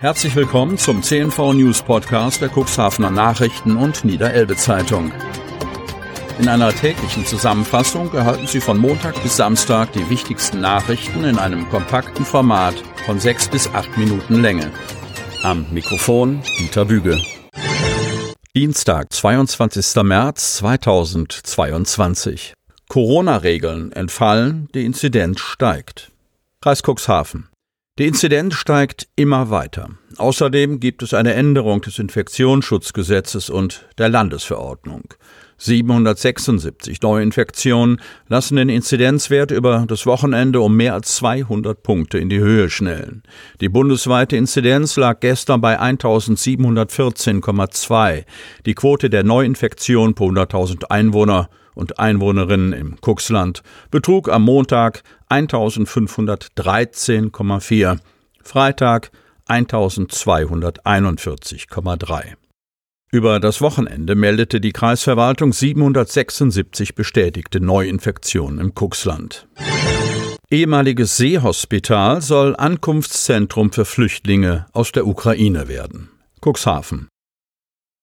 Herzlich willkommen zum CNV News Podcast der Cuxhavener Nachrichten und Niederelbe Zeitung. In einer täglichen Zusammenfassung erhalten Sie von Montag bis Samstag die wichtigsten Nachrichten in einem kompakten Format von sechs bis acht Minuten Länge. Am Mikrofon Dieter Büge. Dienstag, 22. März 2022. Corona-Regeln entfallen, die Inzidenz steigt. Kreis Cuxhaven. Die Inzidenz steigt immer weiter. Außerdem gibt es eine Änderung des Infektionsschutzgesetzes und der Landesverordnung. 776 Neuinfektionen lassen den Inzidenzwert über das Wochenende um mehr als 200 Punkte in die Höhe schnellen. Die bundesweite Inzidenz lag gestern bei 1714,2. Die Quote der Neuinfektion pro 100.000 Einwohner und Einwohnerinnen im Cuxland betrug am Montag 1513,4, Freitag 1241,3. Über das Wochenende meldete die Kreisverwaltung 776 bestätigte Neuinfektionen im Cuxland. Ehemaliges Seehospital soll Ankunftszentrum für Flüchtlinge aus der Ukraine werden. Cuxhaven.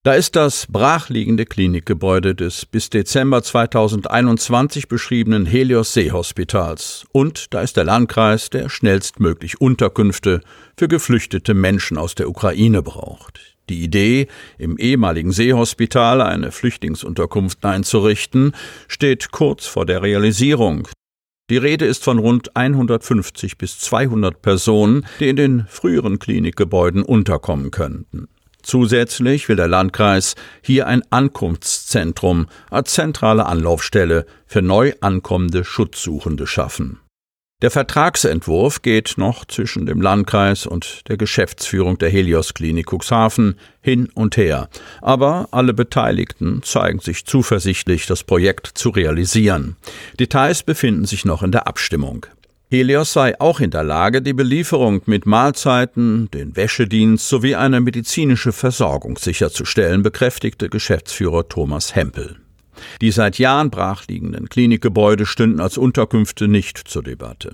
Da ist das brachliegende Klinikgebäude des bis Dezember 2021 beschriebenen Helios Seehospitals. Und da ist der Landkreis, der schnellstmöglich Unterkünfte für geflüchtete Menschen aus der Ukraine braucht. Die Idee, im ehemaligen Seehospital eine Flüchtlingsunterkunft einzurichten, steht kurz vor der Realisierung. Die Rede ist von rund 150 bis 200 Personen, die in den früheren Klinikgebäuden unterkommen könnten. Zusätzlich will der Landkreis hier ein Ankunftszentrum als zentrale Anlaufstelle für neu ankommende Schutzsuchende schaffen. Der Vertragsentwurf geht noch zwischen dem Landkreis und der Geschäftsführung der Helios Klinik Cuxhaven hin und her, aber alle Beteiligten zeigen sich zuversichtlich, das Projekt zu realisieren. Details befinden sich noch in der Abstimmung. Helios sei auch in der Lage, die Belieferung mit Mahlzeiten, den Wäschedienst sowie eine medizinische Versorgung sicherzustellen, bekräftigte Geschäftsführer Thomas Hempel. Die seit Jahren brachliegenden Klinikgebäude stünden als Unterkünfte nicht zur Debatte.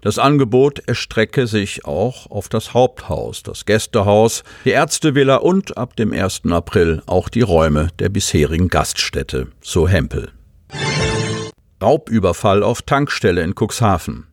Das Angebot erstrecke sich auch auf das Haupthaus, das Gästehaus, die Ärztevilla und ab dem 1. April auch die Räume der bisherigen Gaststätte, so Hempel. Raubüberfall auf Tankstelle in Cuxhaven.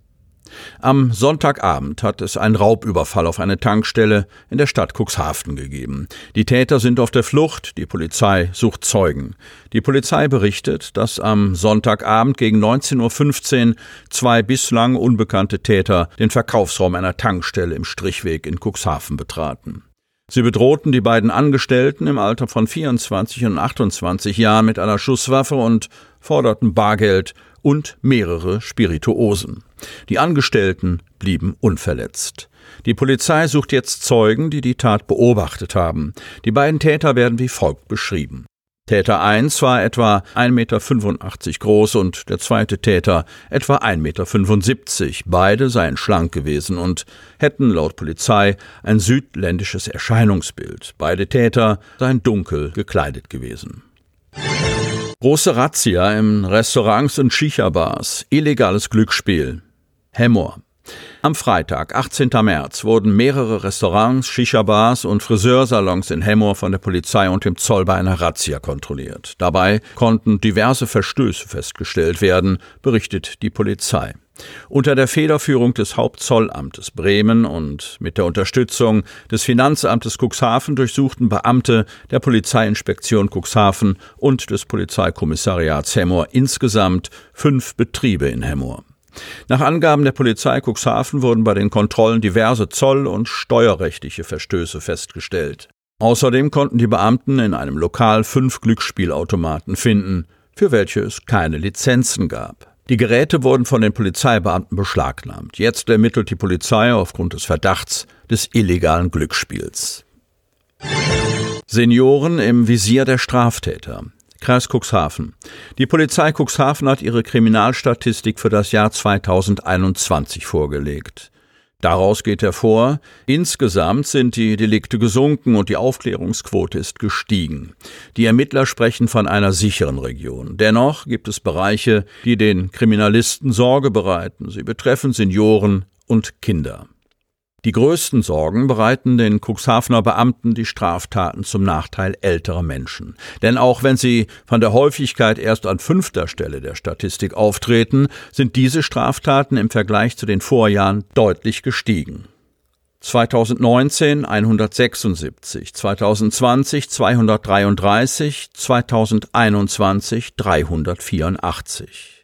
Am Sonntagabend hat es einen Raubüberfall auf eine Tankstelle in der Stadt Cuxhaven gegeben. Die Täter sind auf der Flucht, die Polizei sucht Zeugen. Die Polizei berichtet, dass am Sonntagabend gegen 19.15 Uhr zwei bislang unbekannte Täter den Verkaufsraum einer Tankstelle im Strichweg in Cuxhaven betraten. Sie bedrohten die beiden Angestellten im Alter von 24 und 28 Jahren mit einer Schusswaffe und forderten Bargeld und mehrere Spirituosen. Die Angestellten blieben unverletzt. Die Polizei sucht jetzt Zeugen, die die Tat beobachtet haben. Die beiden Täter werden wie folgt beschrieben. Täter 1 war etwa 1,85 Meter groß und der zweite Täter etwa 1,75 Meter. Beide seien schlank gewesen und hätten laut Polizei ein südländisches Erscheinungsbild. Beide Täter seien dunkel gekleidet gewesen. Große Razzia in Restaurants und Shisha-Bars, illegales Glücksspiel. Hemmoor. Am Freitag, 18. März, wurden mehrere Restaurants, Shisha-Bars und Friseursalons in Hemmoor von der Polizei und dem Zoll bei einer Razzia kontrolliert. Dabei konnten diverse Verstöße festgestellt werden, berichtet die Polizei. Unter der Federführung des Hauptzollamtes Bremen und mit der Unterstützung des Finanzamtes Cuxhaven durchsuchten Beamte der Polizeiinspektion Cuxhaven und des Polizeikommissariats Hemmoor insgesamt fünf Betriebe in Hemmoor. Nach Angaben der Polizei Cuxhaven wurden bei den Kontrollen diverse zoll- und steuerrechtliche Verstöße festgestellt. Außerdem konnten die Beamten in einem Lokal fünf Glücksspielautomaten finden, für welche es keine Lizenzen gab. Die Geräte wurden von den Polizeibeamten beschlagnahmt. Jetzt ermittelt die Polizei aufgrund des Verdachts des illegalen Glücksspiels. Senioren im Visier der Straftäter. Kreis Cuxhaven. Die Polizei Cuxhaven hat ihre Kriminalstatistik für das Jahr 2021 vorgelegt. Daraus geht hervor, insgesamt sind die Delikte gesunken und die Aufklärungsquote ist gestiegen. Die Ermittler sprechen von einer sicheren Region. Dennoch gibt es Bereiche, die den Kriminalisten Sorge bereiten. Sie betreffen Senioren und Kinder. Die größten Sorgen bereiten den Cuxhavener Beamten die Straftaten zum Nachteil älterer Menschen. Denn auch wenn sie von der Häufigkeit erst an fünfter Stelle der Statistik auftreten, sind diese Straftaten im Vergleich zu den Vorjahren deutlich gestiegen. 2019 176, 2020 233, 2021 384.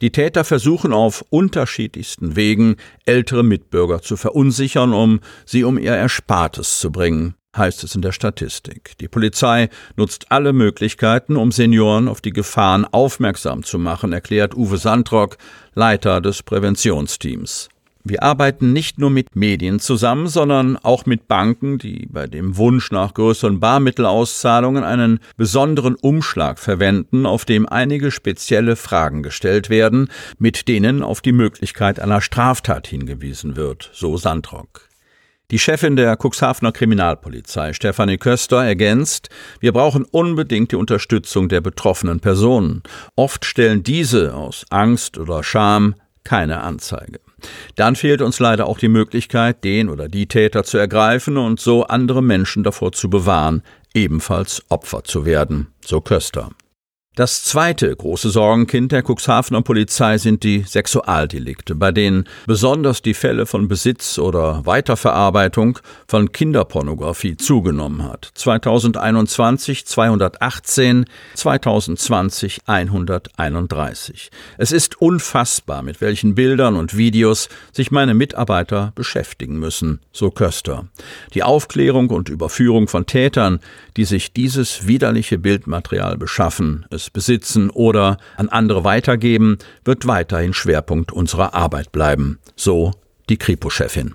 Die Täter versuchen auf unterschiedlichsten Wegen, ältere Mitbürger zu verunsichern, um sie um ihr Erspartes zu bringen, heißt es in der Statistik. Die Polizei nutzt alle Möglichkeiten, um Senioren auf die Gefahren aufmerksam zu machen, erklärt Uwe Sandrock, Leiter des Präventionsteams. Wir arbeiten nicht nur mit Medien zusammen, sondern auch mit Banken, die bei dem Wunsch nach größeren Barmittelauszahlungen einen besonderen Umschlag verwenden, auf dem einige spezielle Fragen gestellt werden, mit denen auf die Möglichkeit einer Straftat hingewiesen wird, so Sandrock. Die Chefin der Cuxhavener Kriminalpolizei, Stefanie Köster, ergänzt, wir brauchen unbedingt die Unterstützung der betroffenen Personen. Oft stellen diese aus Angst oder Scham keine Anzeige. Dann fehlt uns leider auch die Möglichkeit, den oder die Täter zu ergreifen und so andere Menschen davor zu bewahren, ebenfalls Opfer zu werden, so Köster. Das zweite große Sorgenkind der Cuxhavener Polizei sind die Sexualdelikte, bei denen besonders die Fälle von Besitz oder Weiterverarbeitung von Kinderpornografie zugenommen hat. 2021 218, 2020 131. Es ist unfassbar, mit welchen Bildern und Videos sich meine Mitarbeiter beschäftigen müssen, so Köster. Die Aufklärung und Überführung von Tätern, die sich dieses widerliche Bildmaterial beschaffen, es besitzen oder an andere weitergeben, wird weiterhin Schwerpunkt unserer Arbeit bleiben, so die Kripo-Chefin.